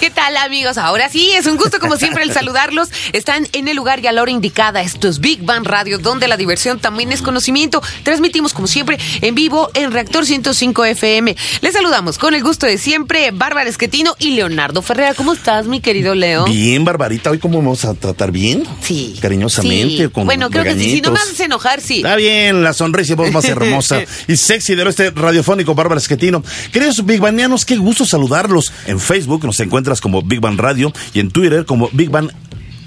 ¿Qué tal amigos? Ahora sí, es un gusto como siempre el saludarlos. Están en el lugar y a la hora indicada. Esto es Big Bang Radio, donde la diversión también es conocimiento. Transmitimos como siempre en vivo en Reactor 105 FM. Les saludamos con el gusto de siempre, Bárbara Esquetino y Leonardo Ferrera. ¿Cómo estás, mi querido Leo? Bien, Barbarita, hoy cómo vamos a tratar bien. Sí. Cariñosamente, Sí. con Bueno, creo que sí. Si no me haces enojar, sí. Está bien, la sonrisa y voz más hermosa y sexy del oeste radiofónico Bárbara Esquetino. Queridos Big Banianos, qué gusto saludarlos. En Facebook nos como Big Bang Radio y en Twitter como Big Bang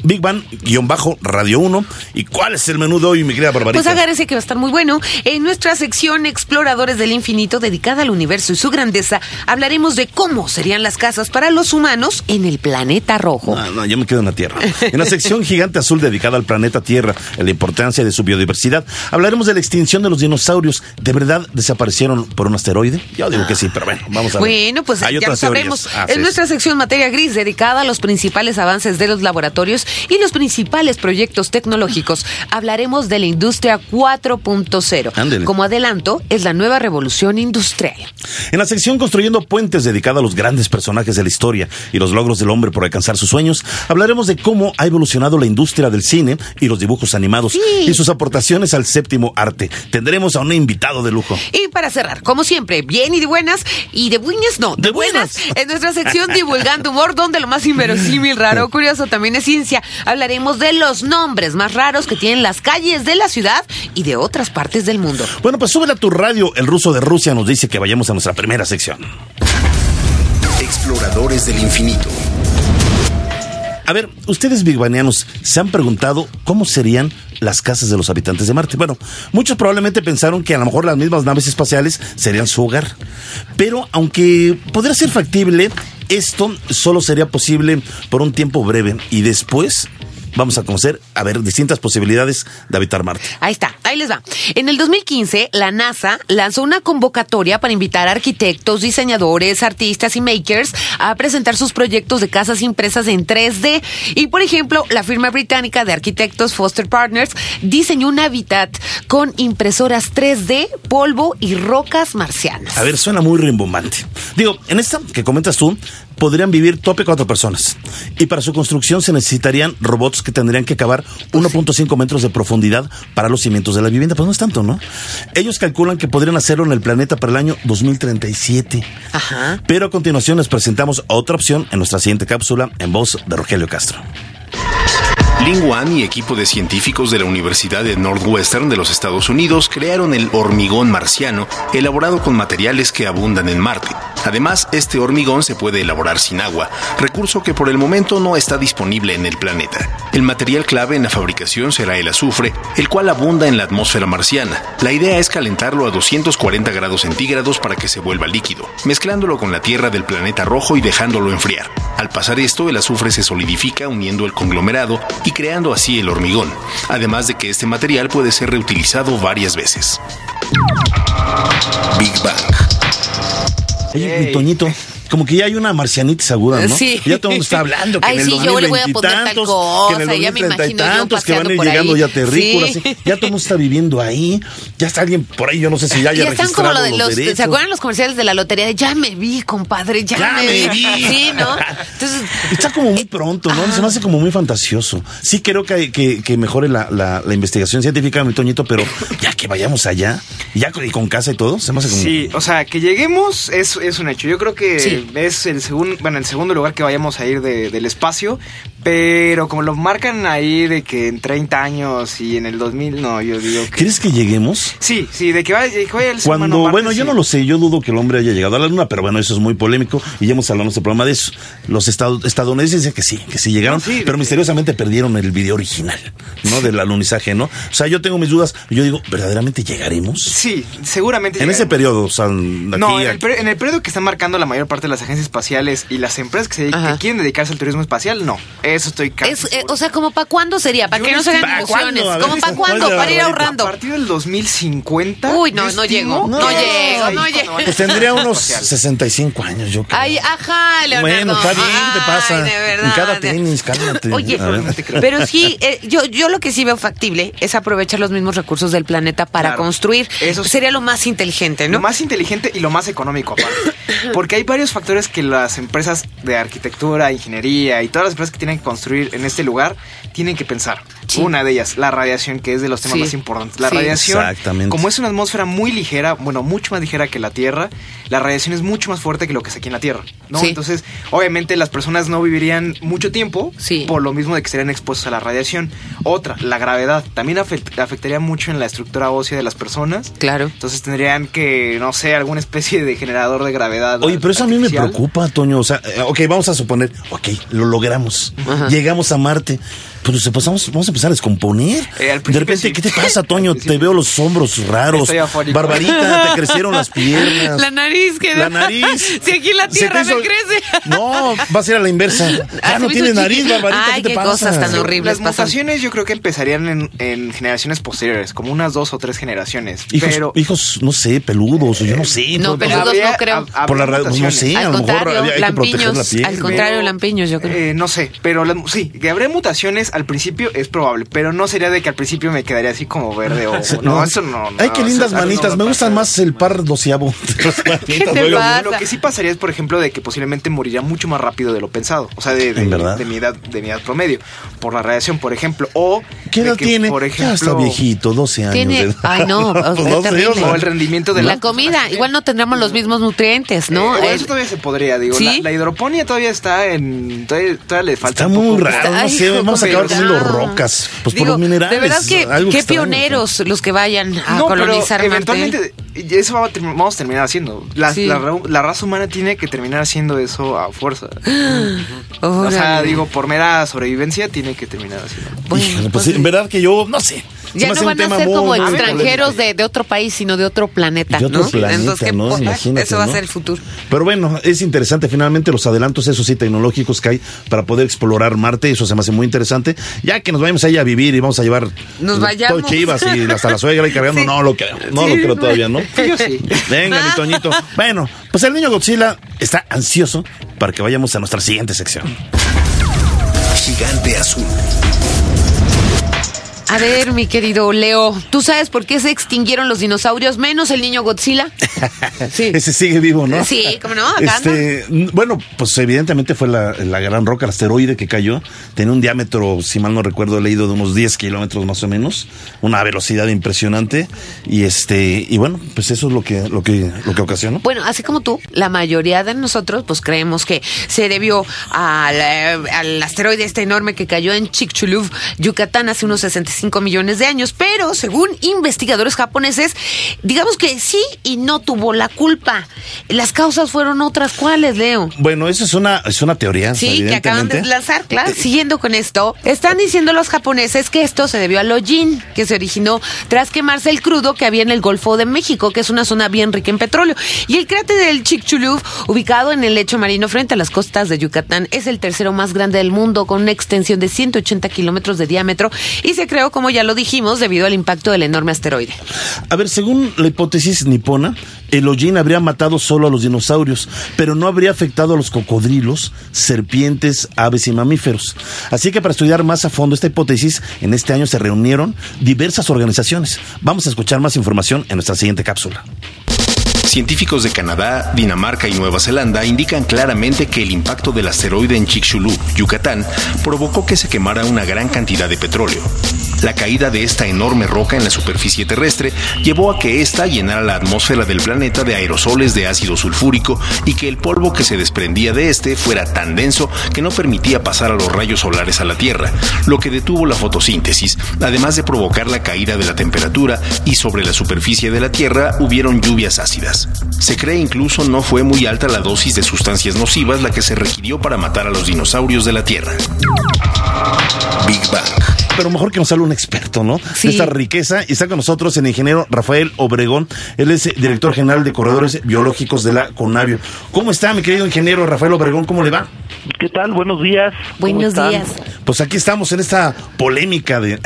Big Bang-Radio 1. ¿Y cuál es el menú de hoy, mi querida Barbarita? Pues agárrese que va a estar muy bueno. En nuestra sección Exploradores del Infinito, dedicada al universo y su grandeza, hablaremos de cómo serían las casas para los humanos en el planeta rojo. Ah, no, yo me quedo en la Tierra. En la sección Gigante Azul dedicada al planeta Tierra, en la importancia de su biodiversidad, hablaremos de la extinción de los dinosaurios. ¿De verdad desaparecieron por un asteroide? Yo digo que sí, pero bueno, vamos a ver. Bueno, pues Hay ya lo sabremos. Ah, en sí, nuestra sí. sección Materia Gris, dedicada a los principales avances de los laboratorios y los principales proyectos tecnológicos, hablaremos de la industria 4.0. Ándele. Como adelanto, es la nueva revolución industrial. En la sección Construyendo Puentes, dedicada a los grandes personajes de la historia y los logros del hombre por alcanzar sus sueños, hablaremos de cómo ha evolucionado la industria del cine y los dibujos animados Sí. y sus aportaciones al séptimo arte. Tendremos a un invitado de lujo. Y para cerrar, como siempre, bien y de buenas, y de buenas no, de, De buenas. En nuestra sección Divulgando Humor, donde lo más inverosímil, raro, curioso también es ciencia, hablaremos de los nombres más raros que tienen las calles de la ciudad y de otras partes del mundo. Bueno, pues súbele a tu radio. El ruso de Rusia nos dice que vayamos a nuestra primera sección. Exploradores del infinito. A ver, ustedes bigbanianos se han preguntado cómo serían las casas de los habitantes de Marte. Bueno, muchos probablemente pensaron que a lo mejor las mismas naves espaciales serían su hogar. Pero aunque podría ser factible, esto solo sería posible por un tiempo breve y después vamos a conocer, a ver, distintas posibilidades de habitar Marte. Ahí está, ahí les va. En el 2015, la NASA lanzó una convocatoria para invitar a arquitectos, diseñadores, artistas y makers a presentar sus proyectos de casas impresas en 3D. Y, por ejemplo, la firma británica de arquitectos Foster Partners diseñó un hábitat con impresoras 3D, polvo y rocas marcianas. A ver, suena muy rimbombante. Digo, en esta que comentas tú, podrían vivir tope cuatro personas. Y para su construcción se necesitarían robots que tendrían que cavar 1.5 metros de profundidad para los cimientos de la vivienda. Pues no es tanto, ¿no? Ellos calculan que podrían hacerlo en el planeta para el año 2037. Ajá. Pero a continuación les presentamos otra opción en nuestra siguiente cápsula en voz de Rogelio Castro. Lin Wan y equipo de científicos de la Universidad de Northwestern de los Estados Unidos crearon el hormigón marciano, elaborado con materiales que abundan en Marte. Además, este hormigón se puede elaborar sin agua, recurso que por el momento no está disponible en el planeta. El material clave en la fabricación será el azufre, el cual abunda en la atmósfera marciana. La idea es calentarlo a 240 grados centígrados para que se vuelva líquido, mezclándolo con la tierra del planeta rojo y dejándolo enfriar. Al pasar esto, el azufre se solidifica uniendo el conglomerado y creando así el hormigón, además de que este material puede ser reutilizado varias veces. Big Bang. Mi Toñito, como que ya hay una marcianita aguda, ¿no? Sí. Ya todo el mundo está hablando que Ay, en el sí, yo le voy a 2020 poner tal tantos, cosa, que en el ya me 2030 y imagino yo tantos, que van a ir llegando ahí. ya terrícolas. Sí. sí. Ya todo el mundo está viviendo ahí. Ya está alguien por ahí, yo no sé si ya Y haya están como lo de los, los, derechos. ¿se acuerdan los comerciales de la lotería? De, ya me vi, compadre, ya, Ya me, me vi. vi. Sí, ¿no? Entonces, Está como muy pronto, ¿no? Se me hace como muy fantasioso. Sí creo que, que, que mejore la, la, la investigación científica, mi Toñito, pero ya que vayamos allá, ya con, y con casa y todo, se me hace como... Sí, o sea, que lleguemos es, es un hecho. Yo creo que Sí. Es el segundo, bueno, el segundo lugar que vayamos a ir de- del espacio, pero como lo marcan ahí de que en 30 años y en el 2000, no, yo digo que... ¿Crees que lleguemos? Sí, sí, de que vaya, que vaya el humano Cuando, Marte, bueno, yo no lo sé, yo dudo que el hombre haya llegado a la luna, pero bueno, eso es muy polémico y ya hemos hablado en este programa de eso. Los estad- estadounidenses dicen que sí, que sí llegaron, No, sí, pero misteriosamente perdieron el video original, ¿no? Del alunizaje, ¿no? O sea, yo tengo mis dudas, yo digo, ¿verdaderamente llegaremos? Sí, seguramente. En ese periodo, o sea, aquí No, en a- el, peri- en el periodo que están marcando la mayor parte de las agencias espaciales y las empresas que, se, que quieren dedicarse al turismo espacial, no. Eso estoy casi Es, eh, o sea, ¿como para cuándo sería? ¿Para que no se hagan digo, ¿para ilusiones? ¿Como para ¿cuál cuándo? Para ir ahorrando. A partir del 2050. Uy, no, no llego, no llego, no llego. Pues tendría unos espacial. 65 años, yo creo. Ay, ajá, Leonardo. Bueno, está bien, ¿qué te pasa? Ay, de verdad. En cada tenis, cálmate. Oye, pero sí, eh, yo, yo lo que sí veo factible es aprovechar los mismos recursos del planeta para Claro. construir. Eso sí. sería lo más inteligente, ¿no? Lo más inteligente y lo más económico, aparte. Porque hay varios factores que las empresas de arquitectura, ingeniería y todas las empresas que tienen que construir en este lugar tienen que pensar. Sí. Una de ellas, la radiación, que es de los temas Sí. más importantes. La Sí. radiación, Exactamente. como es una atmósfera muy ligera, bueno, mucho más ligera que la Tierra, la radiación es mucho más fuerte que lo que es aquí en la Tierra, ¿no? Sí. Entonces, obviamente las personas no vivirían mucho tiempo Sí. por lo mismo de que estarían expuestos a la radiación. Otra, la gravedad, también afect- afectaría mucho en la estructura ósea de las personas. Claro. Entonces tendrían que, no sé, alguna especie de generador de gravedad. Oye, pero eso a mí me preocupa, Toño. O sea, eh, ok, vamos a suponer, ok, lo logramos. Ajá. Llegamos a Marte. Pues empezamos, vamos a empezar a descomponer. Eh, al de repente, sí. ¿qué te pasa, Toño? Te veo los hombros raros. Barbarita, te crecieron las piernas. La nariz que La nariz. Si aquí la tierra te me hizo- crece. No, va a ser a la inversa. Ya Ah, no me tienes hizo nariz. Barbarita. Ay, ¿Qué te qué pasa? cosas tan horribles Las pasan. mutaciones yo creo que empezarían en, en generaciones posteriores, como unas dos o tres generaciones. Hijos, pero hijos, no sé, peludos, o yo no sé. No, peludos habría- no creo. hab- habría Por la radio, no sé, a al lo mejor había- hay que proteger la piel. Al contrario, lampiños, yo creo. Eh, no sé, pero sí, que habría mutaciones al principio es probable, pero no sería de que al principio me quedaría así como verde o no, eso no. no Ay, qué eso lindas no manitas. Me gustan más el par doceavo. Lo que sí pasaría es, por ejemplo, de que posiblemente moriría mucho más rápido de lo pensado. O sea, de, de, ¿En verdad? de mi edad, de mi edad promedio. Por la radiación, por ejemplo. O ¿Qué edad que, tiene? Por ya está ejemplo, viejito, 12 años. Tiene, ay no, o el rendimiento de la comida, igual no tendremos los mismos nutrientes, ¿no? Eh, Eh, eso todavía se podría, digo. ¿Sí? La, la hidroponía todavía está en. Todavía, todavía le falta. Está un muy raro, no sé, vamos a pero acabar comiendo no. rocas, pues Digo, por los minerales. De verdad que algo qué extraño, pioneros los que vayan a No, colonizar pero Marte. eventualmente eso vamos a terminar haciendo. La, Sí. la ra- la raza humana tiene que terminar haciendo eso a fuerza. o sea, digo, por mera sobrevivencia tiene que terminar haciendo. Bueno, pues, pues, sí, en verdad que yo, no sé. Ya no van a ser como muy extranjeros de, de otro país, sino de otro planeta, De otro ¿no? planeta, Entonces, ¿qué ¿no? po- Imagínate, eso va ¿no? a ser el futuro. Pero bueno, es interesante finalmente los adelantos, esos sí, tecnológicos que hay para poder explorar Marte. Eso se me hace muy interesante. Ya que nos vayamos ahí a vivir y vamos a llevar Nos todo vayamos. chivas y hasta la suegra y cargando. Sí. No lo creo. No Sí, lo creo todavía, ¿no? Yo sí. Venga, mi Toñito. Bueno, pues el niño Godzilla está ansioso para que vayamos a nuestra siguiente sección. Gigante azul. A ver, mi querido Leo, ¿tú sabes por qué se extinguieron los dinosaurios menos el niño Godzilla? Sí. Ese sigue vivo, ¿no? Sí, ¿cómo no? Acá Este, bueno, pues evidentemente fue la, la gran roca, el asteroide que cayó. Tenía un diámetro, si mal no recuerdo, leído de unos 10 kilómetros más o menos. Una velocidad impresionante. Y este, y bueno, pues eso es lo que, lo que, lo que ocasionó. Bueno, así como tú, la mayoría de nosotros pues creemos que se debió al, eh, al asteroide este enorme que cayó en Chicxulub, Yucatán, hace unos 65 millones de años. Pero según investigadores japoneses, digamos que sí y no tuvo la culpa. Las causas fueron otras. ¿Cuáles, Leo? Bueno, eso es una, es una teoría. Sí, que acaban de lanzar, claro. Siguiendo con esto, están diciendo los japoneses que esto se debió al hollín, que se originó tras quemarse el crudo que había en el Golfo de México, que es una zona bien rica en petróleo. Y el cráter del Chicxulub, ubicado en el lecho marino frente a las costas de Yucatán, es el tercero más grande del mundo, con una extensión de 180 kilómetros de diámetro, y se creó, como ya lo dijimos, debido al impacto del enorme asteroide. A ver, según la hipótesis nipona, el hollín habría matado solo a los dinosaurios, pero no habría afectado a los cocodrilos, serpientes, aves y mamíferos. Así que para estudiar más a fondo esta hipótesis, en este año se reunieron diversas organizaciones. Vamos a escuchar más información en nuestra siguiente cápsula. Científicos de Canadá, Dinamarca y Nueva Zelanda indican claramente que el impacto del asteroide en Chicxulub, Yucatán, provocó que se quemara una gran cantidad de petróleo. La caída de esta enorme roca en la superficie terrestre llevó a que ésta llenara la atmósfera del planeta de aerosoles de ácido sulfúrico y que el polvo que se desprendía de este fuera tan denso que no permitía pasar a los rayos solares a la Tierra, lo que detuvo la fotosíntesis, además de provocar la caída de la temperatura y sobre la superficie de la Tierra hubieron lluvias ácidas. Se cree incluso no fue muy alta la dosis de sustancias nocivas la que se requirió para matar a los dinosaurios de la Tierra. Big Bang. Pero mejor que nos hable un experto, ¿no? Sí. De esta riqueza. Y está con nosotros el ingeniero Rafael Obregón. Él es eh, director general de corredores biológicos de la CONAVIO. ¿Cómo está, mi querido ingeniero Rafael Obregón? ¿Cómo le va? ¿Qué tal? Buenos días. ¿Cómo Buenos días. Pues aquí estamos en esta polémica de...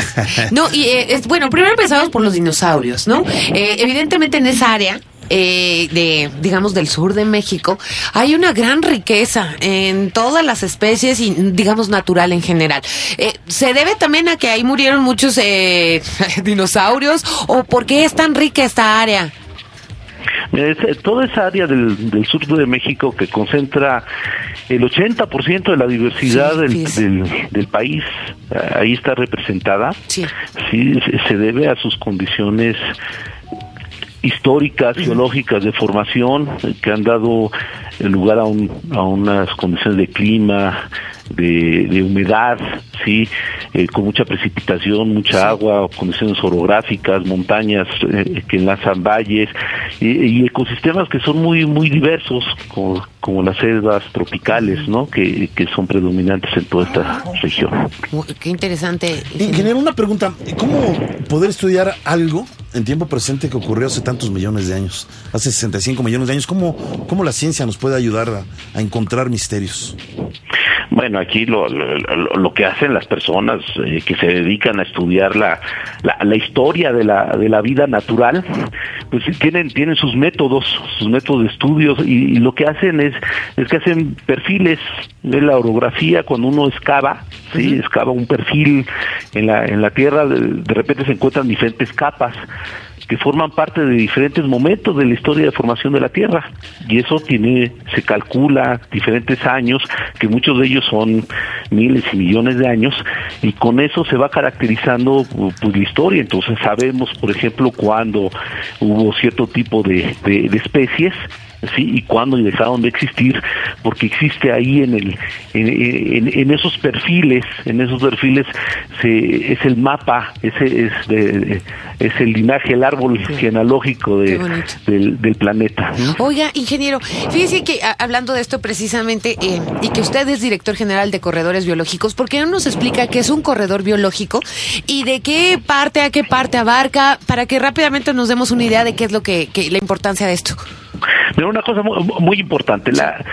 No, y eh, es, bueno, primero empezamos por los dinosaurios, ¿no? Eh, evidentemente en esa área eh, de, digamos, del sur de México, hay una gran riqueza en todas las especies y, digamos, natural en general. Eh, ¿Se debe también a que ahí murieron muchos eh, dinosaurios o por qué es tan rica esta área? Es, eh, toda esa área del, del sur de México que concentra el 80% de la diversidad Sí, del, del, del país, eh, ahí está representada. Sí. Sí, se- se debe a sus condiciones históricas, geológicas de formación que han dado lugar a, un- a unas condiciones de clima, de, de humedad, sí, Eh, con mucha precipitación, mucha agua, condiciones orográficas, montañas eh, que enlazan valles y, y ecosistemas que son muy muy diversos, como, como las selvas tropicales, ¿no? Que, que son predominantes en toda esta región. Uy, Qué interesante. Ingeniero, una pregunta. ¿Cómo poder estudiar algo en tiempo presente que ocurrió hace tantos millones de años? Hace 65 millones de años. ¿Cómo, cómo la ciencia nos puede ayudar a, a encontrar misterios? Bueno, aquí lo, lo, que hacen las personas eh, que se dedican a estudiar la, la, la historia de la, de la vida natural, pues tienen, tienen sus métodos, sus métodos de estudios y, y lo que hacen es, es que hacen perfiles de la orografía cuando uno excava, sí, excava un perfil en la, en la tierra, de, de repente se encuentran diferentes capas que forman parte de diferentes momentos de la historia de formación de la Tierra. Y eso tiene se calcula diferentes años que muchos de ellos son miles y millones de años y con eso se va caracterizando pues, la historia. Entonces sabemos por ejemplo cuándo hubo cierto tipo de- de especies sí y cuándo dejaron de existir porque existe ahí en el en, en- en esos perfiles en esos perfiles se, es el mapa ese es de- es el linaje el árbol genealógico de- del, del planeta. Oiga, ingeniero, fíjese que a- hablando de esto precisamente, eh, y que usted es director general de corredores biológicos, ¿por qué no nos explica qué es un corredor biológico y de qué parte a qué parte abarca, para que rápidamente nos demos una idea de qué es lo que, que- la importancia de esto? Pero una cosa muy, muy importante, la,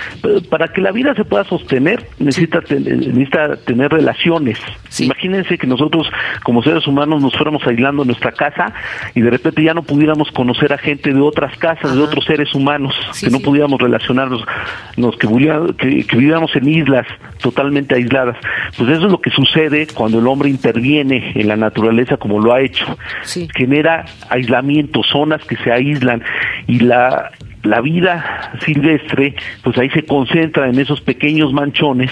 para que la vida se pueda sostener necesita, ten- necesita tener relaciones. Sí. Imagínense que nosotros como seres humanos nos fuéramos aislando en nuestra casa y de repente ya no pudiéramos conocer a gente de otras casas, de otros seres humanos, Sí, que no pudiéramos relacionarnos, nos, que, que, que viviéramos en islas totalmente aisladas. Pues eso es lo que sucede cuando el hombre interviene en la naturaleza como lo ha hecho. Genera aislamiento, zonas que se aíslan y la la vida silvestre, pues ahí se concentra en esos pequeños manchones,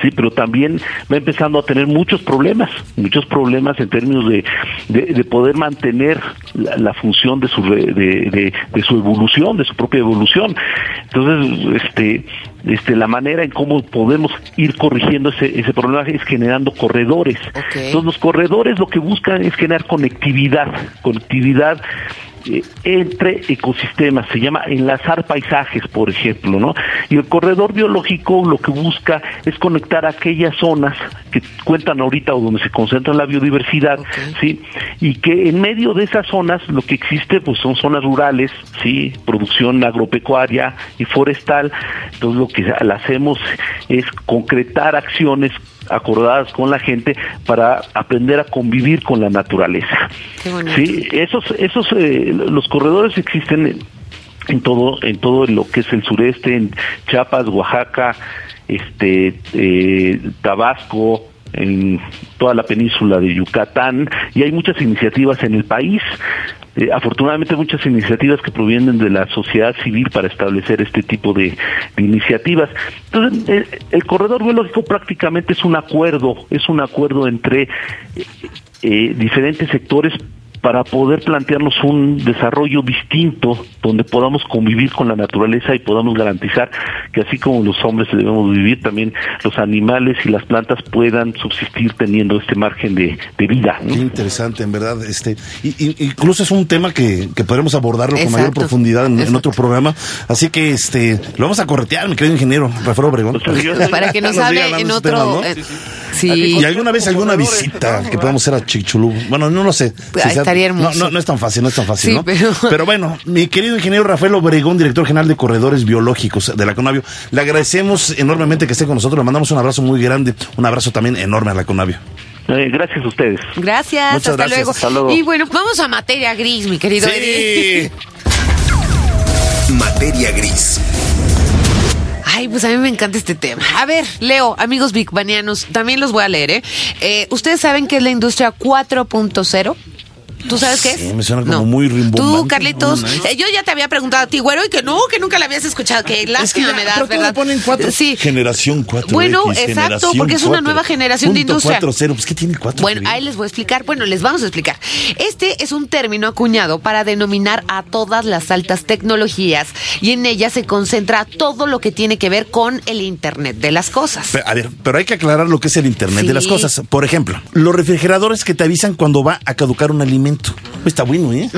sí, pero también va empezando a tener muchos problemas, muchos problemas en términos de, de, de poder mantener la, función de su, de- de su evolución, de su propia evolución. Entonces, este, este, la manera en cómo podemos ir corrigiendo ese, ese problema es generando corredores. Entonces, los corredores lo que buscan es generar conectividad, conectividad eh, entre ecosistemas, se llama enlazar paisajes, por ejemplo, ¿no? Y el corredor biológico lo que busca es conectar aquellas zonas que cuentan ahorita o donde se concentra la biodiversidad. ¿sí? Y que en medio de esas zonas lo que existe pues son zonas rurales, ¿sí? Producción agropecuaria y forestal. Entonces lo que hacemos es concretar acciones acordadas con la gente para aprender a convivir con la naturaleza. Sí, esos, esos, eh, los corredores existen en, en todo, en todo lo que es el sureste, en Chiapas, Oaxaca, este, eh, Tabasco, en toda la península de Yucatán, y hay muchas iniciativas en el país. Eh, afortunadamente muchas iniciativas que provienen de la sociedad civil para establecer este tipo de, de iniciativas. Entonces, eh, el corredor biológico prácticamente es un acuerdo, es un acuerdo entre eh, eh, diferentes sectores para poder plantearnos un desarrollo distinto donde podamos convivir con la naturaleza y podamos garantizar que así como los hombres debemos vivir, también los animales y las plantas puedan subsistir teniendo este margen de, de vida. ¿no? Qué interesante, en verdad. Este, y, y- incluso es un tema que, que podremos abordarlo con mayor profundidad en, en otro programa. Así que este, lo vamos a corretear, mi querido ingeniero Rafael Obregón. Pues, Para que nos hable en de otro... temas, ¿no? eh, sí. Y alguna vez alguna visita que podamos hacer a Chicxulub. Bueno, no lo sé. Pues sea estaría hermoso. No, no, no es tan fácil, no es tan fácil, Sí, ¿no? pero- bueno, mi querido ingeniero Rafael Obregón, director general de Corredores Biológicos de la Conavio, le agradecemos enormemente que esté con nosotros, le mandamos un abrazo muy grande, un abrazo también enorme a la Conavio. Eh, gracias a ustedes. Gracias, Muchas hasta, gracias, luego. hasta luego. Y bueno, vamos a materia gris, mi querido Eddie. Materia gris. Ay, pues a mí me encanta este tema. A ver, Leo, amigos bigbanianos, también los voy a leer, ¿eh? Eh, ustedes saben qué es la industria 4.0? ¿Tú sabes qué es? Sí, me suena como muy rimbombante. Tú, Carlitos, eh, yo ya te había preguntado a ti, güero, y que no, que nunca la habías escuchado. Que lástima ya, me das, ¿verdad? le ponen cuatro. Sí. Generación 4. Bueno, exacto, porque es una nueva generación de industria. 4.0, pues ¿qué tiene 4? Bueno, ahí les voy a explicar. Bueno, les vamos a explicar. Este es un término acuñado para denominar a todas las altas tecnologías y en ella se concentra todo lo que tiene que ver con el Internet de las cosas. Pero, a ver, pero hay que aclarar lo que es el Internet Sí. de las cosas. Por ejemplo, los refrigeradores que te avisan cuando va a caducar un alimento. Está bueno, ¿eh?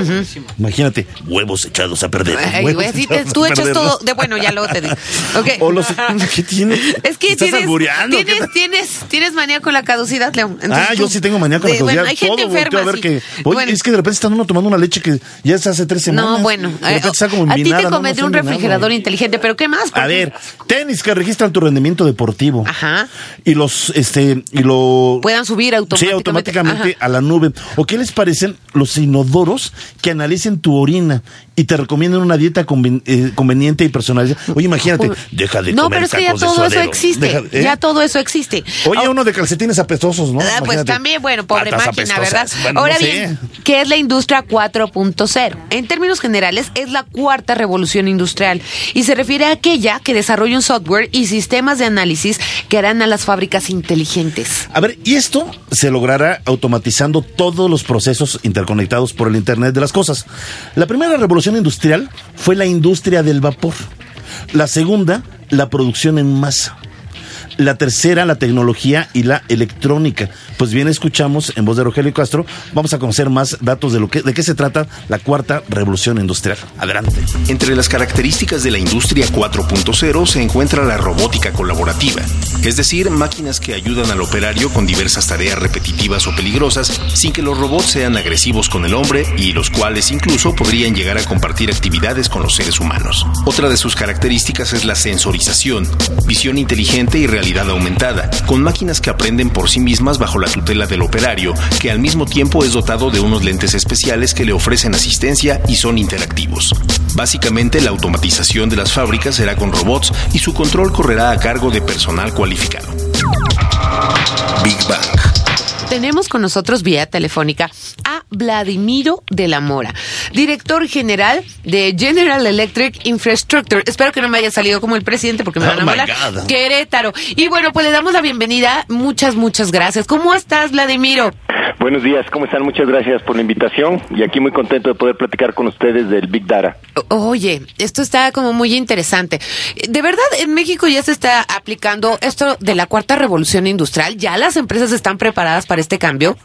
Imagínate, huevos echados a perder. Ay, huevos sí, te- tú echas todo de bueno, ya luego te digo. O los- ¿Qué tiene? Es que ¿Me estás tienes, tienes, tienes, tienes manía con la caducidad, León. Ah, yo sí tengo manía con la caducidad. Bueno, hay gente Todo enferma. a ver sí. que, oye, Bueno, es que de repente está uno tomando una leche que ya es hace tres semanas. no, bueno. De eh, está como a ti te no, no convendría un refrigerador inteligente, pero ¿qué más? A ver, tenis que registran tu rendimiento deportivo. Ajá. Y los, este, y lo... Puedan subir Sí, automáticamente. automáticamente Ajá. a la nube. ¿O qué les parecen los inodoros que analicen tu orina y te recomiendan una dieta conven- eh, conveniente y personalizada? Oye, imagínate, deja de No, comer pero es que ya todo eso existe. Deja- ¿eh? Ya todo eso existe. Oye, Ah, uno de calcetines apestosos, ¿no? Ah, pues Imagínate. también, bueno, pobre máquina. ¿verdad? Bueno, Ahora no sé. bien, ¿qué es la industria 4.0? En términos generales, es la cuarta revolución industrial y se refiere a aquella que desarrolla un software y sistemas de análisis que harán a las fábricas inteligentes. A ver, y esto se logrará automatizando todos los procesos interconectados por el Internet de las cosas. La primera revolución industrial fue la industria del vapor. La segunda, la producción en masa. La tercera, la tecnología y la electrónica. Pues bien, escuchamos en voz de Rogelio Castro. Vamos a conocer más datos de lo que, de qué se trata la cuarta revolución industrial. Adelante. Entre las características de la industria 4.0 se encuentra la robótica colaborativa, es decir, máquinas que ayudan al operario con diversas tareas repetitivas o peligrosas sin que los robots sean agresivos con el hombre y los cuales incluso podrían llegar a compartir actividades con los seres humanos. Otra de sus características es la sensorización, visión inteligente y realidad aumentada, con máquinas que aprenden por sí mismas bajo la tutela del operario, que al mismo tiempo es dotado de unos lentes especiales que le ofrecen asistencia y son interactivos. Básicamente, la automatización de las fábricas será con robots y su control correrá a cargo de personal cualificado. Big Bang. Tenemos con nosotros vía telefónica a Vladimiro de la Mora, director general de General Electric Infrastructure. Espero que no me haya salido como el presidente porque me van a Oh my volar. God. Querétaro. Y bueno, pues le damos la bienvenida. Muchas, muchas gracias. ¿Cómo estás, Vladimiro? Buenos días, ¿cómo están? Muchas gracias por la invitación y aquí muy contento de poder platicar con ustedes del Big Data. Oye, esto está como muy interesante. De verdad, en México ya se está aplicando esto de la cuarta revolución industrial. ¿Ya las empresas están preparadas para este cambio?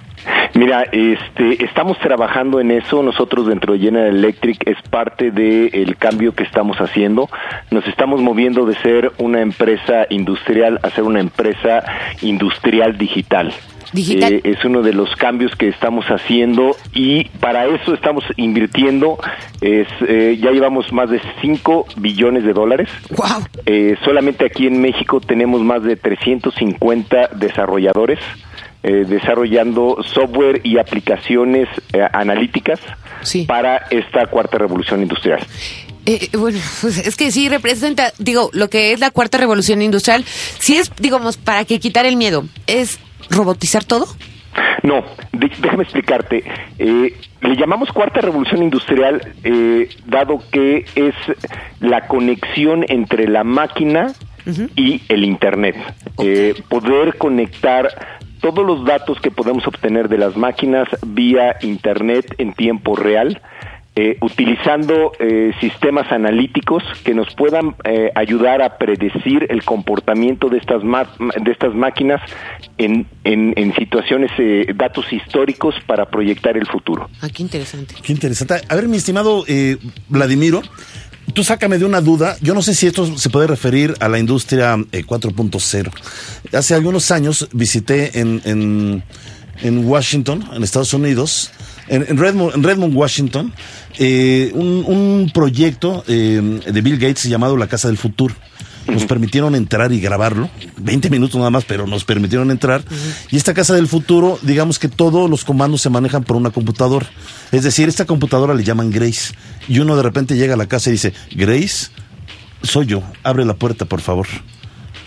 Mira, este, estamos trabajando en eso. Nosotros dentro de General Electric es parte del cambio que estamos haciendo. Nos estamos moviendo de ser una empresa industrial a ser una empresa industrial. Digital. Eh, es uno de los cambios que estamos haciendo y para eso estamos invirtiendo. Es, eh, ya llevamos más de 5 billones de dólares. ¡Wow! Eh, solamente aquí en México tenemos más de 350 desarrolladores eh, desarrollando software y aplicaciones eh, analíticas Sí. para esta cuarta revolución industrial. Eh, bueno, pues es que sí representa, digo, lo que es la cuarta revolución industrial, sí es, digamos, para que quitar el miedo, es robotizar todo. No, déjame explicarte. Eh, le llamamos cuarta revolución industrial eh, dado que es la conexión entre la máquina y el Internet. Eh, poder conectar todos los datos que podemos obtener de las máquinas vía Internet en tiempo real. Eh, utilizando eh, sistemas analíticos que nos puedan eh, ayudar a predecir el comportamiento de estas ma- de estas máquinas en, en, en situaciones eh, datos históricos para proyectar el futuro. Ah, qué interesante. Qué interesante. A ver, mi estimado eh, Vladimiro, tú sácame de una duda. Yo no sé si esto se puede referir a la industria eh, 4.0. Hace algunos años visité en, en, en Washington, en Estados Unidos, en, en Redmond, en Redmond, Washington, eh, un, un proyecto eh, de Bill Gates llamado La Casa del Futuro. Nos permitieron entrar y grabarlo, 20 minutos nada más, pero nos permitieron entrar. Y esta casa del futuro, digamos que todos los comandos se manejan por una computadora. Es decir, esta computadora le llaman Grace. Y uno de repente llega a la casa y dice, Grace, soy yo, abre la puerta, por favor.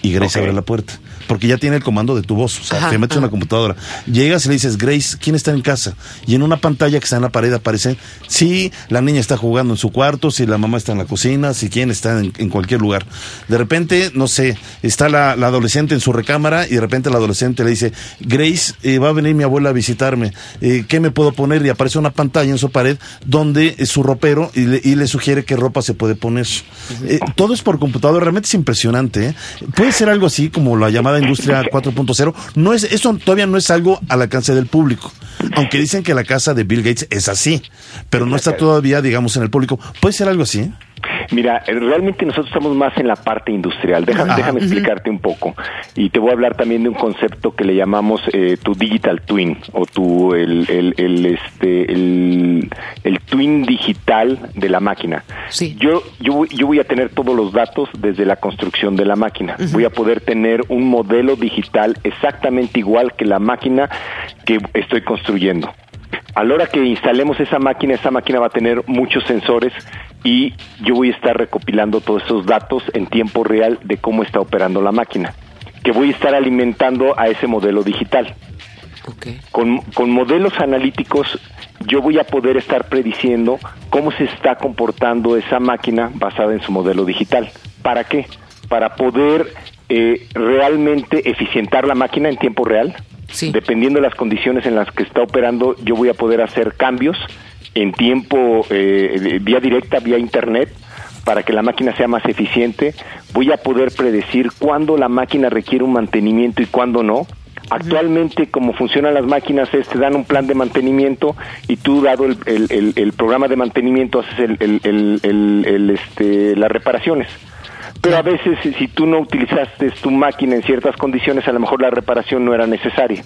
Y Grace abre la puerta. Porque ya tiene el comando de tu voz. O sea, Ajá, te metes en una computadora. Llegas y le dices, Grace, ¿quién está en casa? Y en una pantalla que está en la pared aparece si la niña está jugando en su cuarto, si la mamá está en la cocina, si quién está en, en cualquier lugar. De repente, no sé, está la, la adolescente en su recámara y de repente la adolescente le dice, Grace, eh, va a venir mi abuela a visitarme. Eh, ¿Qué me puedo poner? Y aparece una pantalla en su pared donde es su ropero y le, y le sugiere qué ropa se puede poner. Eh, todo es por computadora, realmente es impresionante. ¿eh? Puede ser algo así como la llamada industria 4.0. No es, eso todavía no es algo al alcance del público. Aunque dicen que la casa de Bill Gates es así, pero no está todavía, digamos, en el público. Puede ser algo así. Mira, eh, realmente nosotros estamos más en la parte industrial. Déjame, déjame explicarte un poco. Y te voy a hablar también de un concepto que le llamamos eh, tu digital twin o tu el, el, el, este el, el twin digital de la máquina. Sí. Yo yo yo voy a tener todos los datos desde la construcción de la máquina. Voy a poder tener un modelo digital exactamente igual que la máquina que estoy construyendo. A la hora que instalemos esa máquina, esa máquina va a tener muchos sensores y yo voy a estar recopilando todos esos datos en tiempo real de cómo está operando la máquina, que voy a estar alimentando a ese modelo digital. Ok. Con, con modelos analíticos yo voy a poder estar prediciendo cómo se está comportando esa máquina basada en su modelo digital. ¿Para qué? Para poder eh, realmente eficientar la máquina en tiempo real. Sí. Dependiendo de las condiciones en las que está operando, yo voy a poder hacer cambios en tiempo, eh, vía directa, vía internet, para que la máquina sea más eficiente. Voy a poder predecir cuándo la máquina requiere un mantenimiento y cuándo no. Actualmente, como funcionan las máquinas, es te dan un plan de mantenimiento y tú, dado el, el- el- el programa de mantenimiento, haces el, este, las reparaciones. Pero a veces, si- tú no utilizaste tu máquina en ciertas condiciones, a lo mejor la reparación no era necesaria.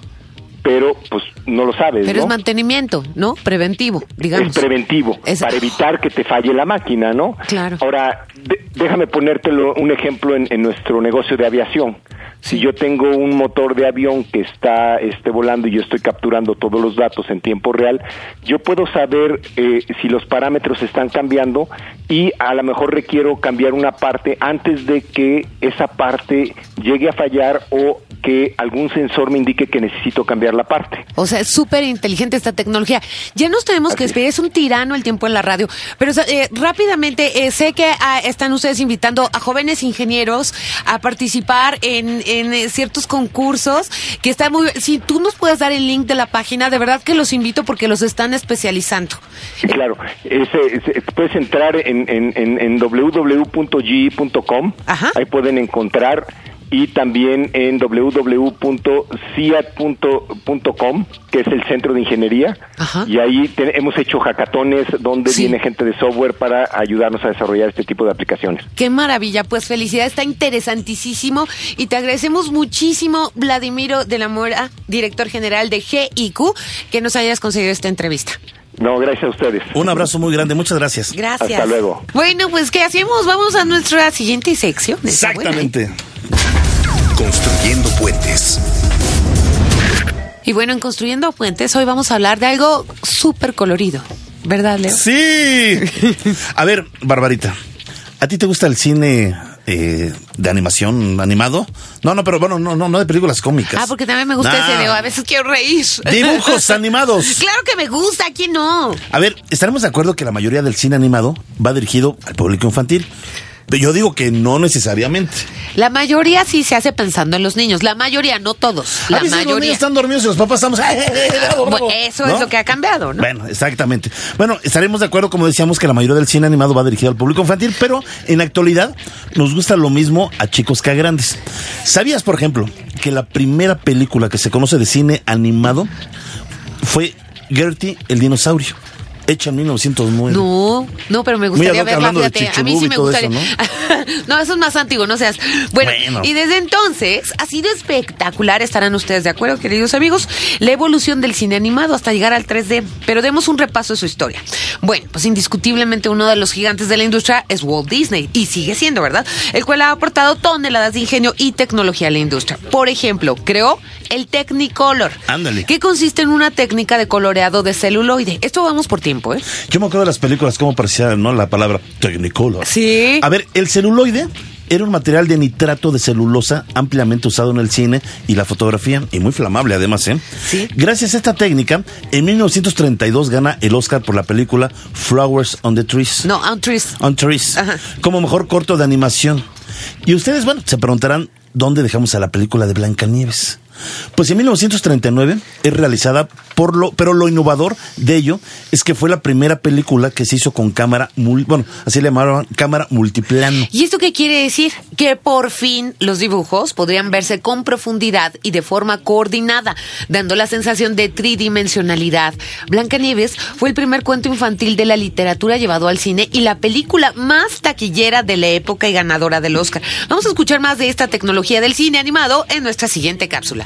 Pero, pues, no lo sabes, Pero ¿no? es mantenimiento, ¿no? Preventivo, digamos. Es preventivo, Es- para evitar que te falle la máquina, ¿no? Claro. Ahora, de- déjame ponértelo un ejemplo en, en nuestro negocio de aviación. Si yo tengo un motor de avión que está este, volando y yo estoy capturando todos los datos en tiempo real, yo puedo saber eh, si los parámetros están cambiando y a lo mejor requiero cambiar una parte antes de que esa parte llegue a fallar o que algún sensor me indique que necesito cambiar la parte. O sea, es súper inteligente esta tecnología. Ya nos tenemos que despedir, es un tirano el tiempo en la radio. Pero eh, rápidamente, eh, sé que ah, están ustedes invitando a jóvenes ingenieros a participar en, en, eh, ciertos concursos, que está muy... Si tú nos puedes dar el link de la página, de verdad que los invito porque los están especializando. Sí, claro. Ese- puedes entrar en, en, en, en www.ge.com. Ajá. Ahí pueden encontrar. Y también en www.ciat.com, que es el centro de ingeniería. Ajá. Y ahí te- hemos hecho hackatones donde Sí. viene gente de software para ayudarnos a desarrollar este tipo de aplicaciones. Qué maravilla, pues felicidad, está interesantísimo y te agradecemos muchísimo, Vladimiro de la Mora, director general de GIQ, que nos hayas conseguido esta entrevista. No, gracias a ustedes. Un abrazo muy grande, muchas gracias. Gracias. Hasta luego. Bueno, pues ¿qué hacemos? Vamos a nuestra siguiente sección. Exactamente. Construyendo puentes. Y bueno, en Construyendo Puentes hoy vamos a hablar de algo súper colorido, ¿verdad, Leo? Sí. A ver, Barbarita, ¿a ti te gusta el cine eh, de animación animado? No, no, pero bueno, no, no, no de películas cómicas. Ah, porque también me gusta Nah. ese Leo, a veces quiero reír. Dibujos animados. Claro que me gusta, ¿quién no? A ver, estaremos de acuerdo que la mayoría del cine animado va dirigido al público infantil. Yo digo que no necesariamente. La mayoría sí se hace pensando en los niños, la mayoría, no todos, la a veces los niños mayoría. están dormidos y los papás estamos. Bueno, eso ¿No? es lo que ha cambiado, ¿no? Bueno, exactamente. Bueno, estaremos de acuerdo, como decíamos, que la mayoría del cine animado va dirigido al público infantil, pero en la actualidad nos gusta lo mismo a chicos que a grandes. ¿Sabías, por ejemplo, que la primera película que se conoce de cine animado fue Gertie el dinosaurio? Hecha en 1909. No, no, pero me gustaría verla, fíjate. A mí sí me todo eso, gustaría. ¿no? eso es más antiguo, no seas. Bueno, Bueno. y desde entonces ha sido espectacular, estarán ustedes de acuerdo, queridos amigos, la evolución del cine animado hasta llegar al 3D. Pero demos un repaso de su historia. Bueno, pues indiscutiblemente uno de los gigantes de la industria es Walt Disney, y sigue siendo, ¿verdad? El cual ha aportado toneladas de ingenio y tecnología a la industria. Por ejemplo, creó el Technicolor. Ándale. Que consiste en una técnica de coloreado de celuloide. Esto vamos por tiempo, ¿eh? Yo me acuerdo de las películas, cómo parecía ¿no? la palabra Technicolor. Sí. A ver, el celuloide era un material de nitrato de celulosa ampliamente usado en el cine y la fotografía, y muy flamable además, ¿eh? Sí. Gracias a esta técnica, en 1932 gana el Oscar por la película Flowers on the Trees. No. On Trees, Ajá. como mejor corto de animación. Y ustedes, bueno, se preguntarán dónde dejamos a la película de Blancanieves. Pues en 1939 es realizada por lo, pero lo innovador de ello es que fue la primera película que se hizo con cámara, mul- bueno, así le llamaban cámara multiplano. ¿Y esto qué quiere decir? Que por fin los dibujos podrían verse con profundidad y de forma coordinada, dando la sensación de tridimensionalidad. Blancanieves fue el primer cuento infantil de la literatura llevado al cine y la película más taquillera de la época y ganadora del Oscar. Vamos a escuchar más de esta tecnología del cine animado en nuestra siguiente cápsula.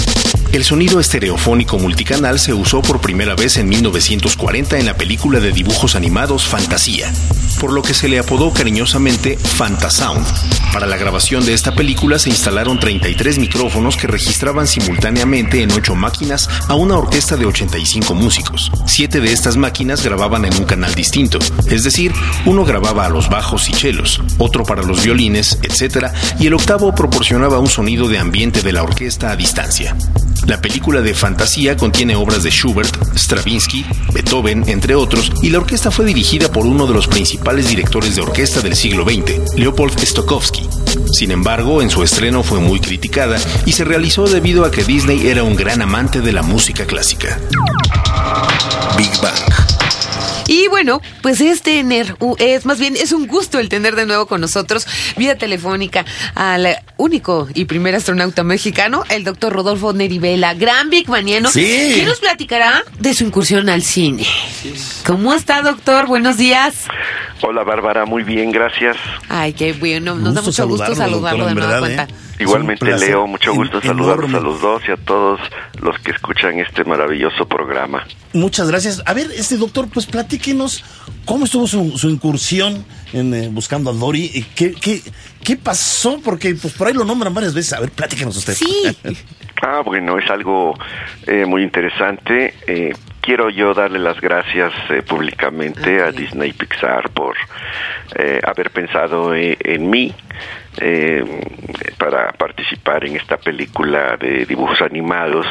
El sonido estereofónico multicanal se usó por primera vez en 1940 en la película de dibujos animados Fantasía, por lo que se le apodó cariñosamente Fantasound. Para la grabación de esta película se instalaron 33 micrófonos que registraban simultáneamente en 8 máquinas a una orquesta de 85 músicos. Siete de estas máquinas grababan en un canal distinto, es decir, uno grababa a los bajos y chelos, otro para los violines, etc., y el octavo proporcionaba un sonido de ambiente de la orquesta a distancia. La película de fantasía contiene obras de Schubert, Stravinsky, Beethoven, entre otros, y la orquesta fue dirigida por uno de los principales directores de orquesta del siglo XX, Leopold Stokowski. Sin embargo, en su estreno fue muy criticada y se realizó debido a que Disney era un gran amante de la música clásica. Big Bang. Y bueno, pues es tener, es más bien, es un gusto el tener de nuevo con nosotros, vía telefónica, al único y primer astronauta mexicano, el doctor Rodolfo Nerivela, gran Big Maniano, Sí. que nos platicará de su incursión al cine. ¿Cómo está, doctor? Buenos días. Hola Bárbara, muy bien, gracias. Ay, qué bueno, nos da mucho gusto saludarlo doctor, de nueva verdad, cuenta. ¿eh? Igualmente Leo, mucho gusto en- saludarlos enorme. a los dos y a todos los que escuchan este maravilloso programa. Muchas gracias. A ver, este doctor, pues platíquenos cómo estuvo su, su incursión en eh, Buscando a Dory. y ¿Qué, qué, ¿Qué pasó? Porque pues por ahí lo nombran varias veces. A ver, platíquenos usted. Sí. Ah, bueno, es algo eh, muy interesante. Eh, quiero yo darle las gracias eh, públicamente a. Disney Pixar por eh, haber pensado eh, en mí eh, para participar en esta película de dibujos animados,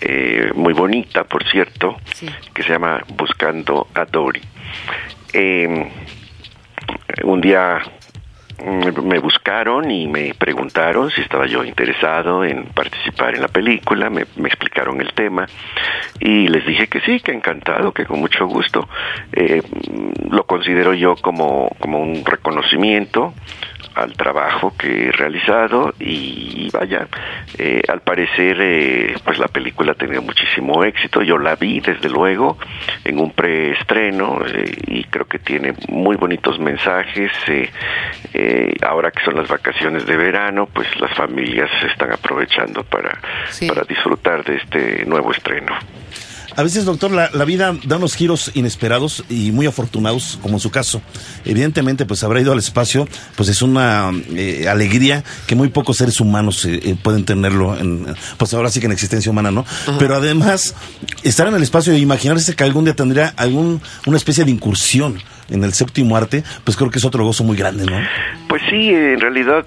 eh, muy bonita, por cierto, Sí. que se llama Buscando a Dory. Eh, un día mm, me buscaron y me preguntaron si estaba yo interesado en participar en la película, me, me explicaron el tema y les dije que sí, que encantado, que con mucho gusto. Eh, lo considero yo como, como un reconocimiento al trabajo que he realizado y vaya, eh, al parecer eh, pues la película ha tenido muchísimo éxito, yo la vi desde luego en un preestreno eh, y creo que tiene muy bonitos mensajes, eh, eh, ahora que son las vacaciones de verano pues las familias se están aprovechando para, Sí. para disfrutar de este nuevo estreno. A veces, doctor, la, la vida da unos giros inesperados y muy afortunados, como en su caso. Evidentemente, pues habrá ido al espacio, pues es una eh, alegría que muy pocos seres humanos eh, eh, pueden tenerlo, en, pues ahora sí que en existencia humana, ¿no? Pero además, estar en el espacio e imaginarse que algún día tendría algún, una especie de incursión en el séptimo arte, pues creo que es otro gozo muy grande, ¿no? Pues sí, en realidad,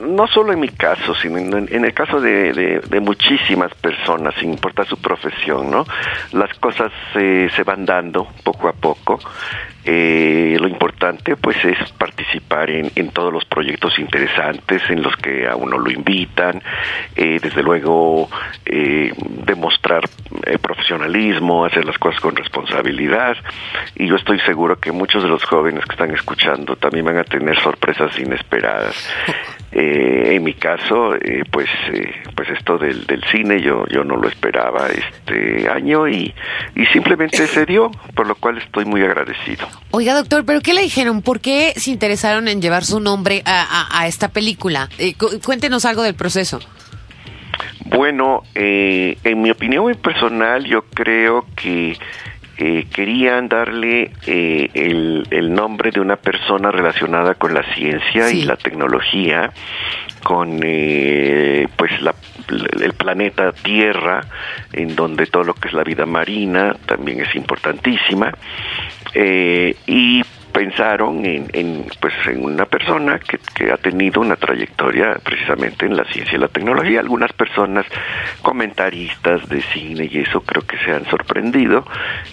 no solo en mi caso, sino en, el caso de muchísimas personas, sin importar su profesión, ¿no? Las cosas eh, se van dando poco a poco. Eh, lo importante, pues, es participar en, en todos los proyectos interesantes en los que a uno lo invitan. Eh, desde luego, eh, demostrar profesionalismo, hacer las cosas con responsabilidad. Y yo estoy seguro que muchos de los jóvenes que están escuchando también van a tener sorpresas inesperadas. Eh, en mi caso, eh, pues, eh, pues esto del, del cine yo, yo no lo esperaba este año y, y simplemente se dio, por lo cual estoy muy agradecido. Oiga, doctor, ¿pero qué le dijeron? ¿Por qué se interesaron en llevar su nombre a, a- a esta película? Eh, cu- cuéntenos algo del proceso. Bueno, eh, en mi opinión muy personal, yo creo que eh, querían darle eh, el, el nombre de una persona relacionada con la ciencia Sí. y la tecnología, con eh, pues la- el planeta Tierra, en donde todo lo que es la vida marina también es importantísima, eh, y pensaron en, en, pues en una persona que, ha tenido una trayectoria precisamente en la ciencia y la tecnología. Algunas personas comentaristas de cine y eso creo que se han sorprendido,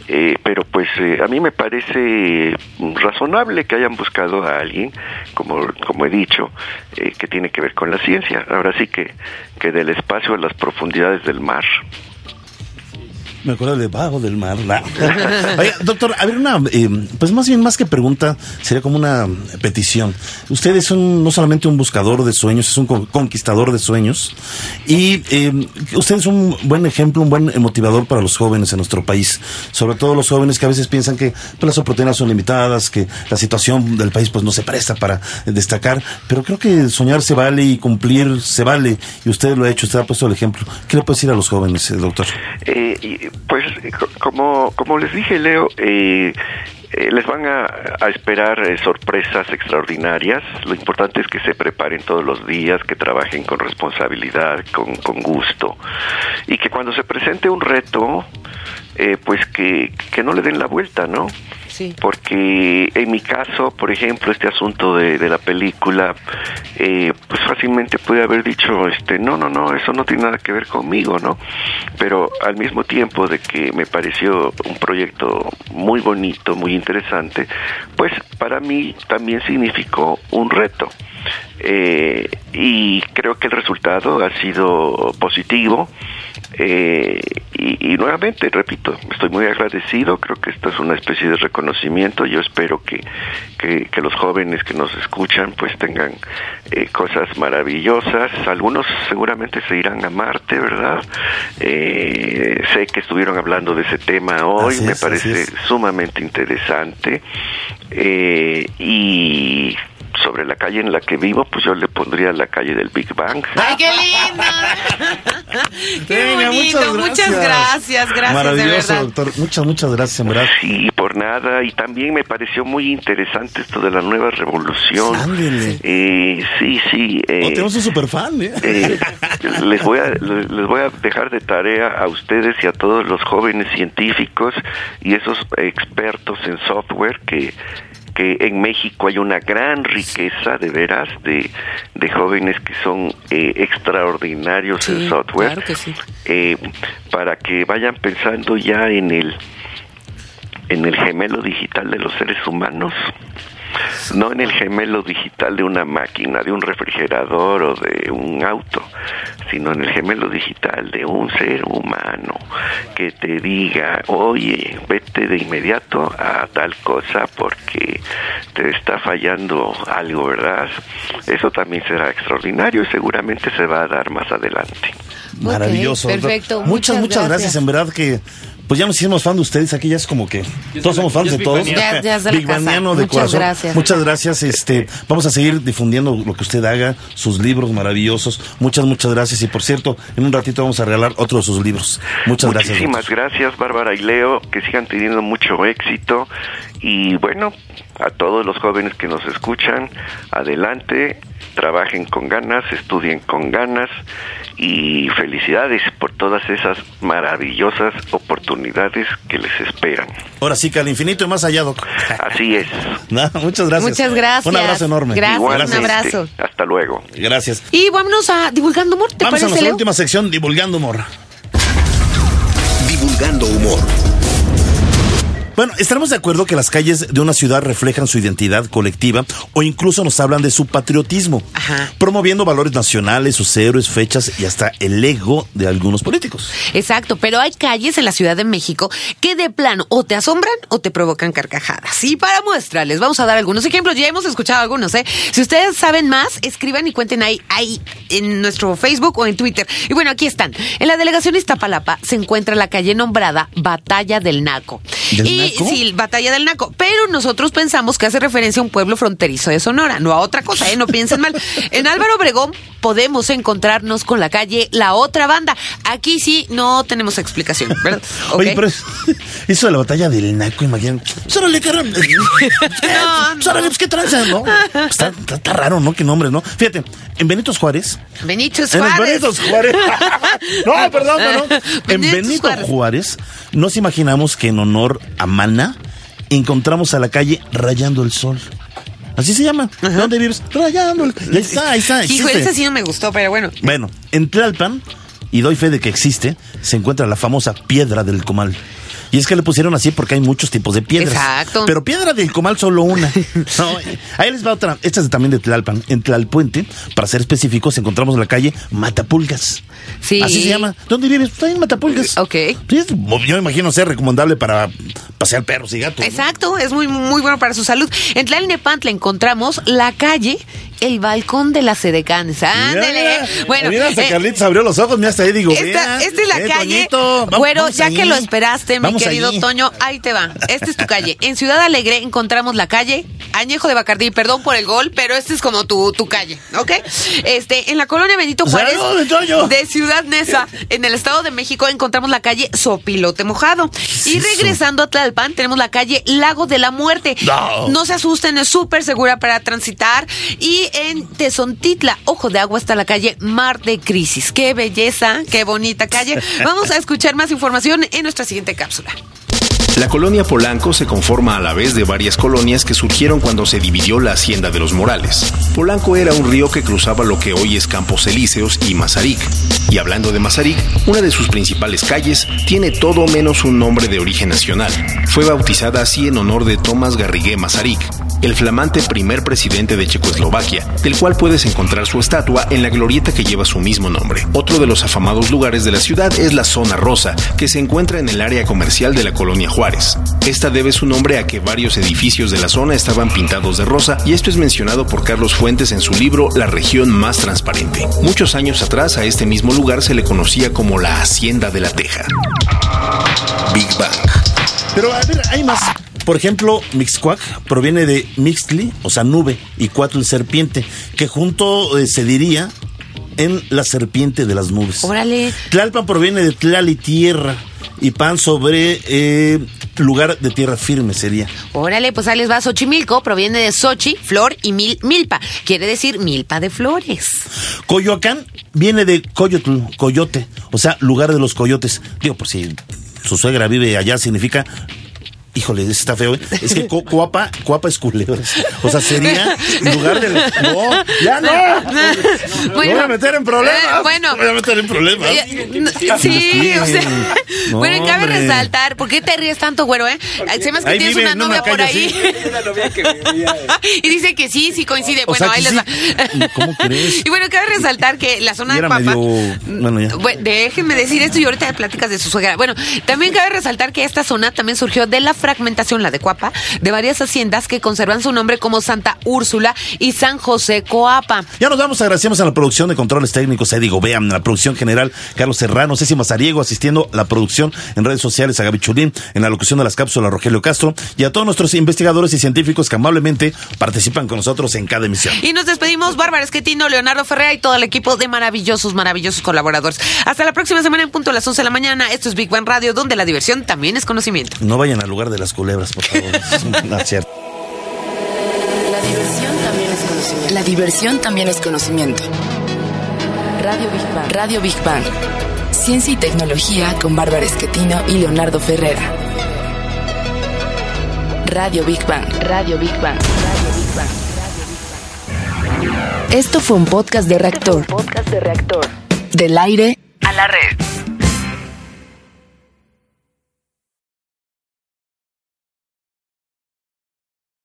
eh, pero pues eh, a mí me parece razonable que hayan buscado a alguien, como, como he dicho, eh, que tiene que ver con la ciencia. Ahora sí que, que del espacio a las profundidades del mar. Me acuerdo de Bajo del Mar. Oiga, doctor, a ver, una, eh, pues más bien, más que pregunta, sería como una petición. Usted es un, no solamente un buscador de sueños, es un con- conquistador de sueños. Y eh, usted es un buen ejemplo, un buen motivador para los jóvenes en nuestro país. Sobre todo los jóvenes que a veces piensan que pues, las oportunidades son limitadas, que la situación del país pues no se presta para destacar. Pero creo que soñar se vale y cumplir se vale. Y usted lo ha hecho, usted ha puesto el ejemplo. ¿Qué le puede decir a los jóvenes, eh, doctor? Eh, pues eh, co- como, como les dije, Leo, eh, eh, les van a, a esperar eh, sorpresas extraordinarias. Lo importante es que se preparen todos los días, que trabajen con responsabilidad, con, con gusto. Y que cuando se presente un reto, eh, pues que, que no le den la vuelta, ¿no? Porque en mi caso, por ejemplo, este asunto de, la película, eh, pues fácilmente pude haber dicho, este, no, no, no, eso no tiene nada que ver conmigo, ¿no? Pero al mismo tiempo de que me pareció un proyecto muy bonito, muy interesante, pues para mí también significó un reto. Eh, y creo que el resultado ha sido positivo. Eh, y nuevamente, repito, estoy muy agradecido, creo que esto es una especie de reconocimiento, yo espero que, que, que los jóvenes que nos escuchan pues tengan eh, cosas maravillosas, algunos seguramente se irán a Marte, ¿verdad? Eh, sé que estuvieron hablando de ese tema hoy, me parece sumamente interesante eh, y sobre la calle en la que vivo, pues yo le pondría la calle del Big Bang. ¡Ay, qué lindo! ¡Qué Venga, bonito! Muchas gracias, gracias, de Maravilloso, verdad. doctor. Muchas, muchas gracias, en verdad. Sí, por nada. Y también me pareció muy interesante esto de la nueva revolución. Ándele. Eh, sí, sí. eh, Oh, tenemos un superfan, ¿eh? eh, les voy a les voy a dejar de tarea a ustedes y a todos los jóvenes científicos y esos expertos en software que que en México hay una gran riqueza de veras de, de jóvenes que son eh, extraordinarios Sí, en software claro que sí. eh, para que vayan pensando ya en el en el gemelo digital de los seres humanos no en el gemelo digital de una máquina, de un refrigerador o de un auto, sino en el gemelo digital de un ser humano que te diga, oye, vete de inmediato a tal cosa porque te está fallando algo, ¿verdad? Eso también será extraordinario y seguramente se va a dar más adelante. Maravilloso. perfecto, Muchas, muchas muchas gracias. gracias. En verdad que, pues ya nos hicimos fan de ustedes. Aquí ya es como que todos somos fans de todos. Ya- ya es de la Big casa. Baniano de Muchas corazón. gracias. Muchas gracias. Este, vamos a seguir difundiendo lo que usted haga, sus libros maravillosos. Muchas, muchas gracias. Y por cierto, en un ratito vamos a regalar otro de sus libros. Muchas gracias. Muchísimas gracias, Bárbara y Leo, que sigan teniendo mucho éxito. Y bueno, a todos los jóvenes que nos escuchan, adelante, trabajen con ganas, estudien con ganas y felicidades por todas esas maravillosas oportunidades que les esperan. Ahora sí que al infinito y más allá, Doc. Así es. Nada, muchas gracias. Muchas gracias. Un abrazo enorme. Gracias, un abrazo. Hasta luego. Gracias. Y vámonos a Divulgando Humor, ¿te Vamos a parece, nuestra Leo? última sección, Divulgando Humor. Divulgando humor. Bueno, estaremos de acuerdo que las calles de una ciudad reflejan su identidad colectiva o incluso nos hablan de su patriotismo, Ajá. promoviendo valores nacionales, sus héroes, fechas y hasta el ego de algunos políticos. Exacto, pero hay calles en la Ciudad de México que de plano o te asombran o te provocan carcajadas. Y para muestra, les vamos a dar algunos ejemplos. Ya hemos escuchado algunos, ¿eh? Si ustedes saben más, escriban y cuenten ahí, ahí en nuestro Facebook o en Twitter. Y bueno, aquí están. En la delegación Iztapalapa se encuentra la calle nombrada Batalla del Naco. ¿Del y Naco? sí, Batalla del Naco. Pero nosotros pensamos que hace referencia a un pueblo fronterizo de Sonora, no a otra cosa, ¿eh? No piensen mal. En Álvaro Obregón podemos encontrarnos con la calle La Otra Banda. Aquí sí no tenemos explicación, ¿verdad? Oye, Ok. pero es- eso de la batalla del Naco, imagínate. Pues órale, caramba. Pues órale, pues qué tranza, ¿no? Está, está- está raro, ¿no? Qué nombres, ¿no? Fíjate, en Benito Juárez. Benito En los Juárez. Benito Juárez. no, perdón, perdón. En Benito Benito Juárez. Juárez nos imaginamos que en honor a Encontramos a la calle Rayando el Sol. Así se llama. ¿Dónde vives? Rayando el Y Ahí está, ahí está. Hijo, ese sí no me gustó, pero bueno. Bueno, en Tlalpan, y doy fe de que existe, se encuentra la famosa piedra del comal. Y es que le pusieron así porque hay muchos tipos de piedras. Exacto. Pero piedra del comal solo una. No, ahí les va otra. Esta es también de Tlalpan. En Tlalpuente, para ser específicos, encontramos la calle Matapulgas. Sí. Así se llama. ¿Dónde vives? Pues ahí en Matapulgas. Ok. Sí, yo me imagino ser recomendable para pasear perros y gatos. ¿no? Exacto, es muy, muy bueno para su salud. En Tlalnepantla encontramos la calle El Balcón de las Sedecanes. Ándele. Mira, Bueno, mira, hasta eh, Carlitos abrió los ojos, mira, hasta ahí digo, Esta, vea, esta es la eh, calle. Toñito, vamos- Güero, vamos ya ahí. que lo esperaste, mi Vamos querido. Toño, ahí te va. Esta es tu calle. En Ciudad Alegre encontramos la calle Añejo de Bacardí. Perdón por el gol, pero esta es como tu, tu calle, ¿ok? Este, en la colonia Benito Juárez de Ciudad Neza, en el Estado de México, encontramos la calle Sopilote Mojado. Y regresando a Tlalpan, tenemos la calle Lago de la Muerte. No. se asusten, es súper segura para transitar. Y en Tezontitla, Ojo de Agua, está la calle Mar de Crisis. Qué belleza, qué bonita calle. Vamos a escuchar más información en nuestra siguiente La colonia Polanco se conforma a la vez de varias colonias que surgieron cuando se dividió la hacienda de los Morales. Polanco era un río que cruzaba lo que hoy es Campos Elíseos y Mazarik. Y hablando de Mazarik, una de sus principales calles tiene todo menos un nombre de origen nacional. Fue bautizada así en honor de Tomás Garrigué Mazarik, el flamante primer presidente de Checoslovaquia, del cual puedes encontrar su estatua en la glorieta que lleva su mismo nombre. Otro de los afamados lugares de la ciudad es la Zona Rosa, que se encuentra en el área comercial de la colonia Juárez. Esta debe su nombre a que varios edificios de la zona estaban pintados de rosa y esto es mencionado por Carlos Fuentes en su libro La región más transparente. Muchos años atrás a este mismo lugar se le conocía como la Hacienda de la Teja. Big Bang. Pero a ver, hay más. Por ejemplo, Mixcuac proviene de Mixtli, o sea, nube, y Cuatl, serpiente, que junto eh, se diría en la serpiente de las nubes. Órale. Tlalpan proviene de Tlali, tierra, y pan sobre eh, lugar de tierra firme sería. Órale, pues ahí les va. Xochimilco proviene de Xochi, flor y mil, milpa. Quiere decir milpa de flores. Coyoacán viene de Coyotl, coyote, o sea, lugar de los coyotes. Digo, por si su suegra vive allá, significa. Híjole, está feo, ¿eh? Es que co- Coapa, Coapa es culebra. O sea, sería lugar del. No, ya no. Me voy a meter en problemas. eh, bueno. Me voy a meter en problemas. Eh, no, Sí, o sea. No, bueno, y cabe hombre. resaltar, ¿por qué te ríes tanto, güero, eh? Se me hace que Ahí tienes vive una en novia por ahí. y dice que sí, sí coincide. O Bueno, sea, ahí les sí. va. ¿Cómo crees? Y bueno, cabe resaltar que la zona Y de medio- bueno, ya. Bueno, déjenme decir esto y ahorita platicas de su suegra. Bueno, también cabe resaltar que esta zona también surgió de la fragmentación, la de Cuapa, de varias haciendas que conservan su nombre como Santa Úrsula y San José Coapa. Ya nos vamos, agradecemos a la producción de controles técnicos, Eddie a la producción general, Carlos Serrano, Ceci Mazariego, asistiendo a la producción en redes sociales, a Gaby Chulín, en la locución de las cápsulas, Rogelio Castro, y a todos nuestros investigadores y científicos que amablemente participan con nosotros en cada emisión. Y nos despedimos, Bárbara Esquetino, Leonardo Ferrea y todo el equipo de maravillosos, maravillosos colaboradores. Hasta la próxima semana en punto a las 11 de la mañana. Esto es Big Bang Radio, donde la diversión también es conocimiento. No vayan al lugar de las culebras, por favor. No es cierto. La diversión también es conocimiento. La diversión también es conocimiento. Radio Big Bang. Radio Big Bang. Ciencia y tecnología con Bárbara Esquetino y Leonardo Ferrera. Radio Big Bang. Radio Big Bang. Radio Big Bang. Esto fue un podcast de reactor. Podcast de reactor. Del aire A la red.